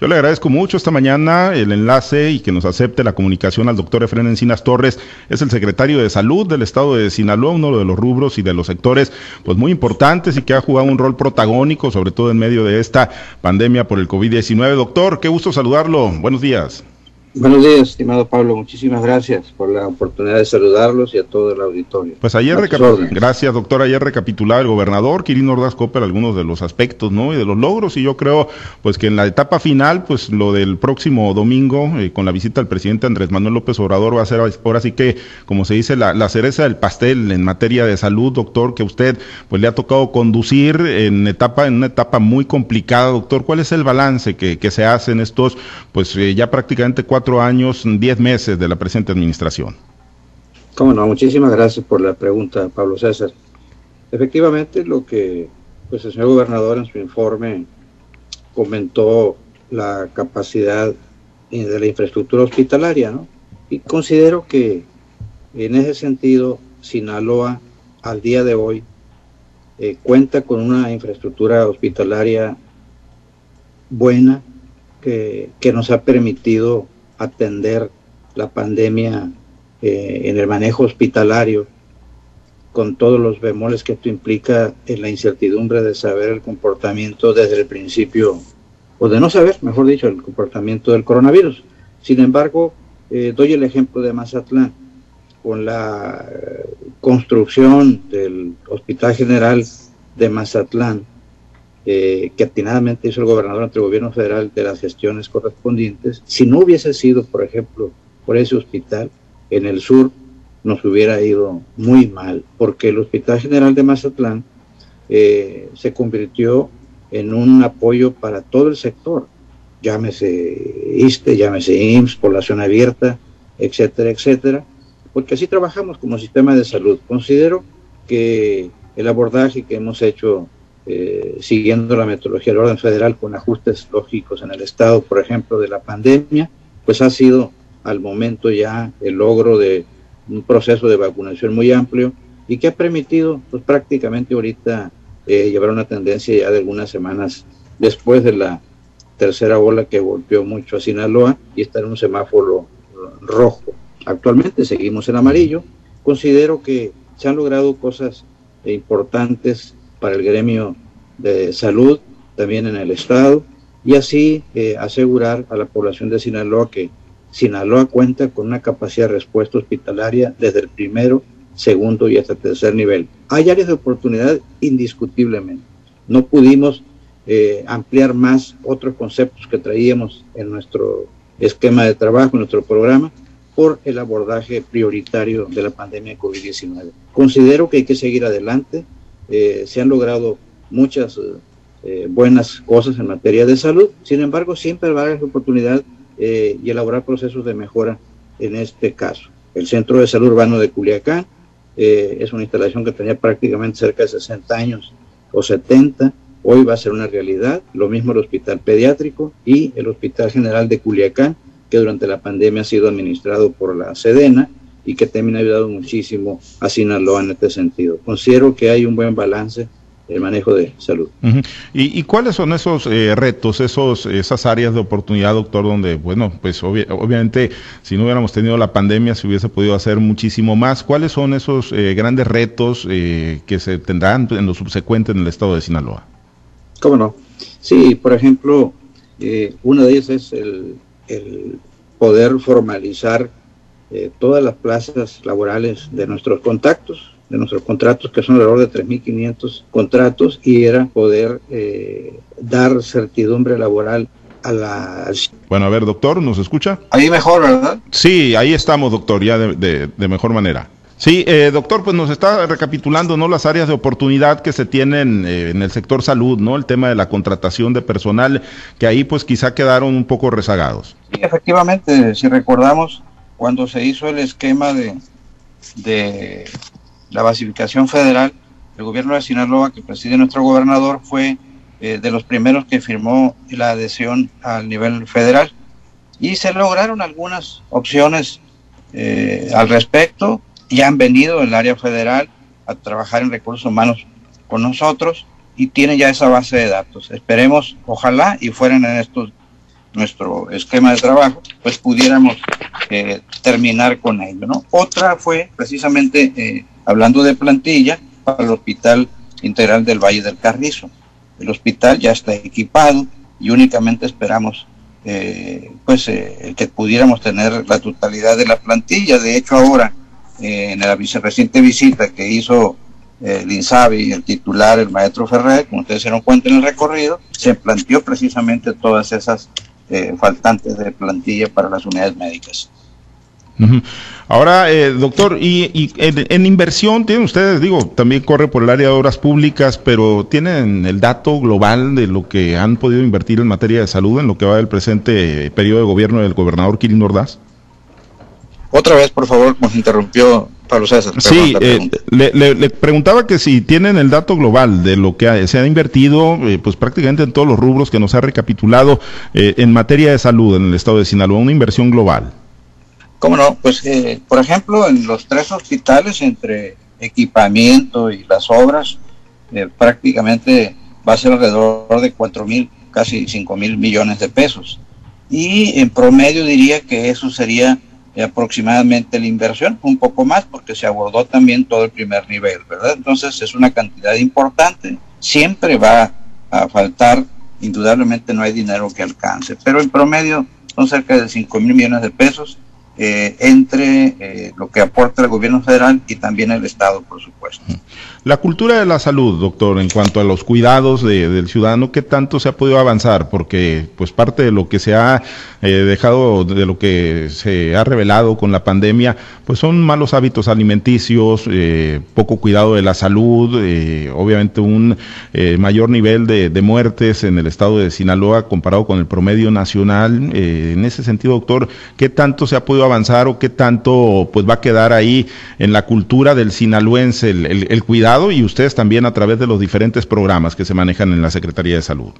Yo le agradezco mucho esta mañana el enlace y que nos acepte la comunicación al doctor Efren Encinas Torres, es el secretario de Salud del Estado de Sinaloa, uno de los rubros y de los sectores pues muy importantes y que ha jugado un rol protagónico, sobre todo en medio de esta pandemia por el COVID-19. Doctor, qué gusto saludarlo. Buenos días. Buenos días, estimado Pablo. Muchísimas gracias por la oportunidad de saludarlos y a todo el auditorio. Pues ayer, gracias doctor, ayer recapitulaba el gobernador Quirino Ordaz Copper algunos de los aspectos, ¿no? Y de los logros y yo creo, pues que en la etapa final, pues lo del próximo domingo, eh, con la visita del presidente Andrés Manuel López Obrador, va a ser ahora sí que, como se dice, la, cereza del pastel en materia de salud, doctor, que usted pues le ha tocado conducir en etapa, en una etapa muy complicada, doctor. ¿Cuál es el balance que, que se hace en estos, pues eh, ya prácticamente cuatro años, diez meses de la presente administración. Cómo no, muchísimas gracias por la pregunta, Pablo César. Efectivamente, lo que pues, el señor gobernador en su informe comentó la capacidad de la infraestructura hospitalaria, ¿no? Y considero que en ese sentido, Sinaloa al día de hoy eh, cuenta con una infraestructura hospitalaria buena que, que nos ha permitido atender la pandemia eh, en el manejo hospitalario, con todos los bemoles que esto implica en la incertidumbre de saber el comportamiento desde el principio, o de no saber, mejor dicho, el comportamiento del coronavirus. Sin embargo, eh, doy el ejemplo de Mazatlán, con la eh, construcción del Hospital General de Mazatlán, eh, que atinadamente hizo el gobernador ante el gobierno federal de las gestiones correspondientes, si no hubiese sido, por ejemplo, por ese hospital en el sur, nos hubiera ido muy mal, porque el Hospital General de Mazatlán eh, se convirtió en un apoyo para todo el sector, llámese ISTE, llámese IMSS, población abierta, etcétera, etcétera, porque así trabajamos como sistema de salud. Considero que el abordaje que hemos hecho eh, siguiendo la metodología del orden federal con ajustes lógicos en el estado, por ejemplo, de la pandemia, pues ha sido al momento ya el logro de un proceso de vacunación muy amplio y que ha permitido pues prácticamente ahorita eh, llevar una tendencia ya de algunas semanas después de la tercera ola que golpeó mucho a Sinaloa y está en un semáforo rojo. Actualmente seguimos en amarillo. Considero que se han logrado cosas importantes para el gremio de salud, también en el Estado, y así eh, asegurar a la población de Sinaloa que Sinaloa cuenta con una capacidad de respuesta hospitalaria desde el primero, segundo y hasta tercer nivel. Hay áreas de oportunidad indiscutiblemente. No pudimos eh, ampliar más otros conceptos que traíamos en nuestro esquema de trabajo, en nuestro programa, por el abordaje prioritario de la pandemia de COVID-19. Considero que hay que seguir adelante, eh, se han logrado muchas eh, buenas cosas en materia de salud, sin embargo siempre va a haber oportunidad eh, y elaborar procesos de mejora en este caso. El Centro de Salud Urbano de Culiacán es una instalación que tenía prácticamente cerca de 60 años o 70, hoy va a ser una realidad, lo mismo el Hospital Pediátrico y el Hospital General de Culiacán, que durante la pandemia ha sido administrado por la Sedena y que también ha ayudado muchísimo a Sinaloa en este sentido. Considero que hay un buen balance el manejo de salud. ¿Y, cuáles son esos eh, retos, esos, esas áreas de oportunidad, doctor, donde, bueno, pues obviamente si no hubiéramos tenido la pandemia se hubiese podido hacer muchísimo más? ¿Cuáles son esos eh, grandes retos eh, que se tendrán en lo subsecuente en el estado de Sinaloa? ¿Cómo no? Sí, por ejemplo, uno de ellos es el, el poder formalizar eh, todas las plazas laborales de nuestros contactos, de nuestros contratos, que son alrededor de 3.500 contratos, y era poder eh, dar certidumbre laboral a la... Bueno, a ver, doctor, ¿nos escucha? Ahí mejor, ¿verdad? Sí, ahí estamos, doctor, ya de, mejor manera. Sí, eh, doctor, pues nos está recapitulando no las áreas de oportunidad que se tienen en el sector salud, no el tema de la contratación de personal, que ahí pues quizá quedaron un poco rezagados. Sí, efectivamente, si recordamos, cuando se hizo el esquema de, de la basificación federal, el gobierno de Sinaloa, que preside nuestro gobernador, fue eh, de los primeros que firmó la adhesión al nivel federal. Y se lograron algunas opciones eh, al respecto y han venido el área federal a trabajar en recursos humanos con nosotros y tienen ya esa base de datos. Esperemos, ojalá, y fueran en estos nuestro esquema de trabajo, pues pudiéramos eh, terminar con ello. Otra fue precisamente eh, hablando de plantilla para el Hospital Integral del Valle del Carrizo. El hospital ya está equipado y únicamente esperamos eh, pues que pudiéramos tener la totalidad de la plantilla. De hecho, ahora en la reciente visita que hizo el el titular, el maestro Ferrer, como ustedes se dieron cuenta en el recorrido, se planteó precisamente todas esas eh, faltantes de plantilla para las unidades médicas. Ahora, eh, doctor, y, en, inversión, tienen ustedes, digo, también corre por el área de obras públicas, pero ¿tienen el dato global de lo que han podido invertir en materia de salud en lo que va del presente periodo de gobierno del gobernador Kirin Ordaz? Otra vez, por favor, nos interrumpió Pablo César. Sí, eh, le, preguntaba que si tienen el dato global de lo que se ha invertido, eh, pues prácticamente en todos los rubros que nos ha recapitulado eh, en materia de salud en el estado de Sinaloa, una inversión global. ¿Cómo no? Pues, por ejemplo, en los tres hospitales, entre equipamiento y las obras, prácticamente va a ser alrededor de cuatro mil, casi cinco mil millones de pesos. Y en promedio diría que eso sería aproximadamente la inversión, un poco más porque se abordó también todo el primer nivel, ¿verdad? Entonces es una cantidad importante, siempre va a faltar, indudablemente no hay dinero que alcance, pero en promedio son cerca de 5 mil millones de pesos eh, entre eh, lo que aporta el gobierno federal y también el Estado, por supuesto. La cultura de la salud, doctor, en cuanto a los cuidados del ciudadano, ¿qué tanto se ha podido avanzar? Porque pues parte de lo que se ha eh, dejado, de lo que se ha revelado con la pandemia, pues son malos hábitos alimenticios, poco cuidado de la salud, obviamente un mayor nivel de, de, muertes en el estado de Sinaloa comparado con el promedio nacional. en ese sentido, doctor, ¿qué tanto se ha podido avanzar o qué tanto pues va a quedar ahí en la cultura del sinaloense el, cuidado y ustedes también a través de los diferentes programas que se manejan en la Secretaría de Salud?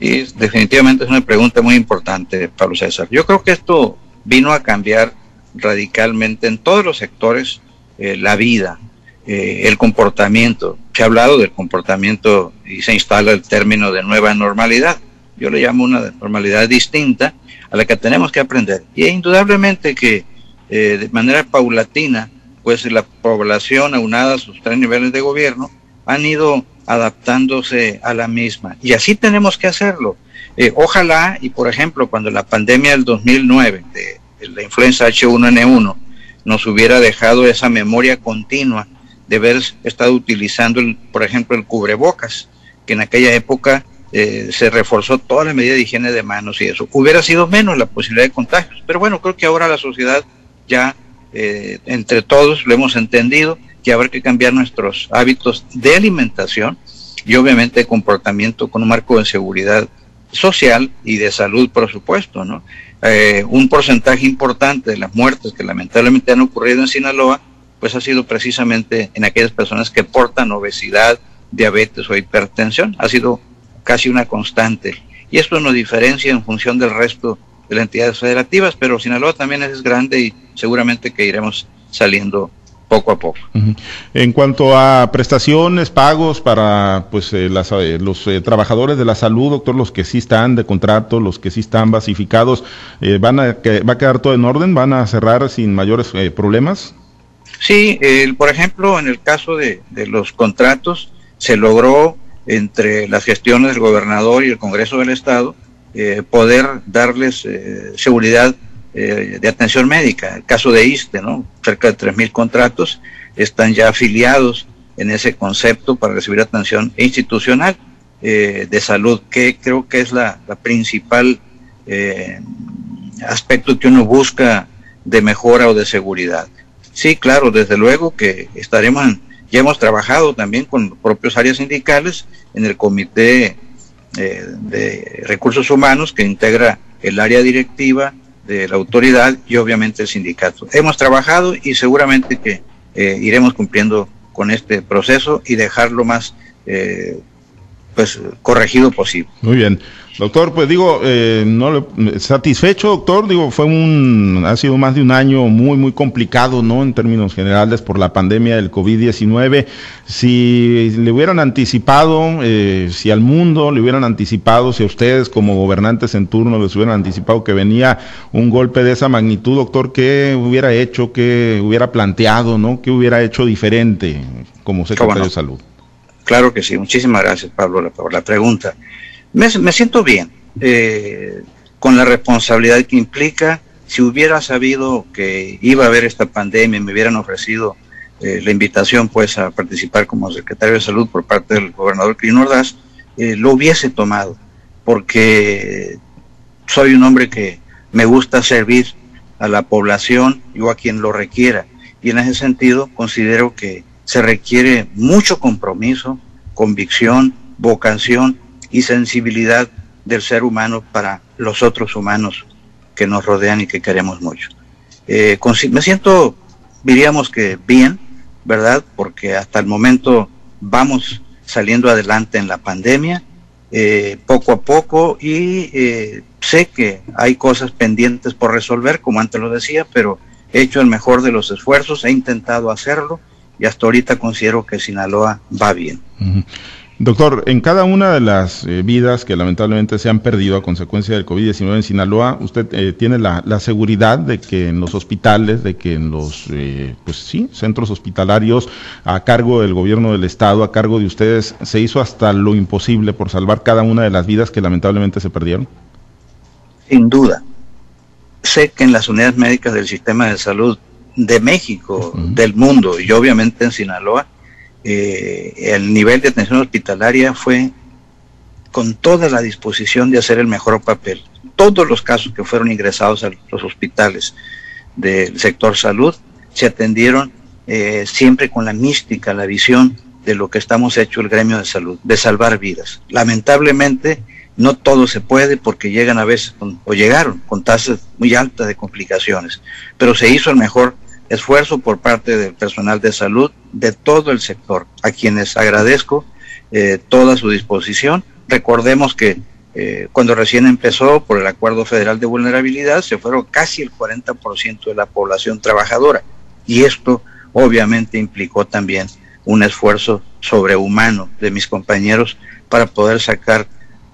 Sí, definitivamente es una pregunta muy importante, Pablo César. Yo creo que esto vino a cambiar radicalmente en todos los sectores eh, la vida, eh, el comportamiento. Se ha hablado del comportamiento y se instala el término de nueva normalidad. Yo le llamo una normalidad distinta a la que tenemos que aprender. Y indudablemente que eh, de manera paulatina, pues la población aunada a sus tres niveles de gobierno han ido adaptándose a la misma. Y así tenemos que hacerlo. Eh, ojalá, y por ejemplo, cuando la pandemia del 2009 de, la influenza H1N1 nos hubiera dejado esa memoria continua de haber estado utilizando, por ejemplo, el cubrebocas, que en aquella época eh, se reforzó toda la medida de higiene de manos y eso. Hubiera sido menos la posibilidad de contagios, pero bueno, creo que ahora la sociedad ya eh, entre todos lo hemos entendido que habrá que cambiar nuestros hábitos de alimentación y obviamente de comportamiento con un marco de seguridad social y de salud, por supuesto, ¿no? Eh, un porcentaje importante de las muertes que lamentablemente han ocurrido en Sinaloa, pues ha sido precisamente en aquellas personas que portan obesidad, diabetes o hipertensión. Ha sido casi una constante. Y esto nos diferencia en función del resto de las entidades federativas, pero Sinaloa también es grande y seguramente que iremos saliendo poco a poco. En cuanto a prestaciones, pagos para pues eh, eh, los eh, trabajadores de la salud, doctor, los que sí están de contrato, los que sí están basificados, van a que, va a quedar todo en orden, van a cerrar sin mayores problemas. Sí, por ejemplo, en el caso de, de los contratos se logró entre las gestiones del gobernador y el Congreso del Estado, eh, poder darles eh, seguridad eh, de atención médica. El caso de ISTE, ¿no? cerca de 3.000 contratos están ya afiliados en ese concepto para recibir atención institucional de salud, que creo que es la, la principal aspecto que uno busca de mejora o de seguridad. Sí, claro, desde luego que estaremos en, ya hemos trabajado también con propios áreas sindicales en el Comité eh, de Recursos Humanos que integra el área directiva de la autoridad y obviamente el sindicato. Hemos trabajado y seguramente que eh, iremos cumpliendo con este proceso y dejarlo más eh, pues corregido posible. Muy bien. Doctor, pues digo, eh, no satisfecho, doctor, digo, fue un, ha sido más de un año muy, muy complicado, ¿no? En términos generales por la pandemia del COVID-19. Si le hubieran anticipado, eh, si al mundo le hubieran anticipado, si a ustedes como gobernantes en turno les hubieran anticipado que venía un golpe de esa magnitud, doctor, ¿qué hubiera hecho, qué hubiera planteado, ¿no? ¿Qué hubiera hecho diferente como secretario de Salud? Claro que sí, muchísimas gracias Pablo por la pregunta. Me, siento bien eh, con la responsabilidad que implica. Si hubiera sabido que iba a haber esta pandemia y me hubieran ofrecido eh, la invitación pues a participar como secretario de salud por parte del gobernador Quirino Ordaz, eh, lo hubiese tomado, porque soy un hombre que me gusta servir a la población o a quien lo requiera. Y en ese sentido considero que se requiere mucho compromiso, convicción, vocación y sensibilidad del ser humano para los otros humanos que nos rodean y que queremos mucho. Eh, me siento, diríamos que bien, ¿verdad? Porque hasta el momento vamos saliendo adelante en la pandemia, eh, poco a poco, y eh, sé que hay cosas pendientes por resolver, como antes lo decía, pero he hecho el mejor de los esfuerzos, he intentado hacerlo y hasta ahorita considero que Sinaloa va bien. Doctor, en cada una de las eh, vidas que lamentablemente se han perdido a consecuencia del COVID-19 en Sinaloa, usted eh, tiene la, seguridad de que en los hospitales, de que en los eh, pues sí, centros hospitalarios a cargo del gobierno del estado, a cargo de ustedes, se hizo hasta lo imposible por salvar cada una de las vidas que lamentablemente se perdieron. Sin duda. Sé que en las unidades médicas del sistema de salud de México, del mundo y obviamente en Sinaloa, eh, el nivel de atención hospitalaria fue con toda la disposición de hacer el mejor papel. Todos los casos que fueron ingresados a los hospitales del sector salud se atendieron eh, siempre con la mística, la visión de lo que estamos hecho el gremio de salud, de salvar vidas. Lamentablemente, no todo se puede porque llegan a veces o llegaron con tasas muy altas de complicaciones, pero se hizo el mejor esfuerzo por parte del personal de salud de todo el sector, a quienes agradezco eh, toda su disposición. Recordemos que eh, cuando recién empezó por el Acuerdo Federal de Vulnerabilidad se fueron casi el 40% de la población trabajadora y esto obviamente implicó también un esfuerzo sobrehumano de mis compañeros para poder sacar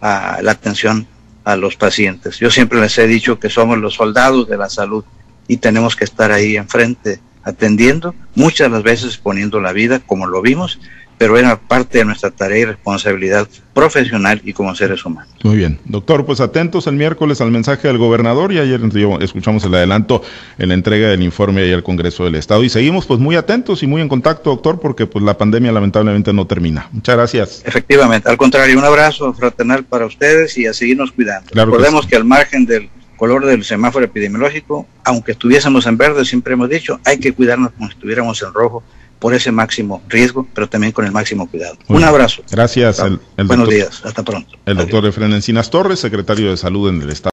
a la atención a los pacientes. Yo siempre les he dicho que somos los soldados de la salud y tenemos que estar ahí enfrente atendiendo, muchas de las veces poniendo la vida, como lo vimos, pero era parte de nuestra tarea y responsabilidad profesional y como seres humanos. Muy bien. Doctor, pues atentos el miércoles al mensaje del gobernador y ayer escuchamos el adelanto en la entrega del informe ahí al Congreso del Estado y seguimos pues muy atentos y muy en contacto, doctor, porque pues la pandemia lamentablemente no termina. Muchas gracias. Efectivamente, al contrario, un abrazo fraternal para ustedes y a seguirnos cuidando. Recordemos que al margen del color del semáforo epidemiológico, aunque estuviésemos en verde, siempre hemos dicho, hay que cuidarnos como si estuviéramos en rojo por ese máximo riesgo, pero también con el máximo cuidado. Un abrazo. Gracias. Buenos días, hasta pronto. El doctor Efren Encinas Torres, secretario de Salud en el Estado.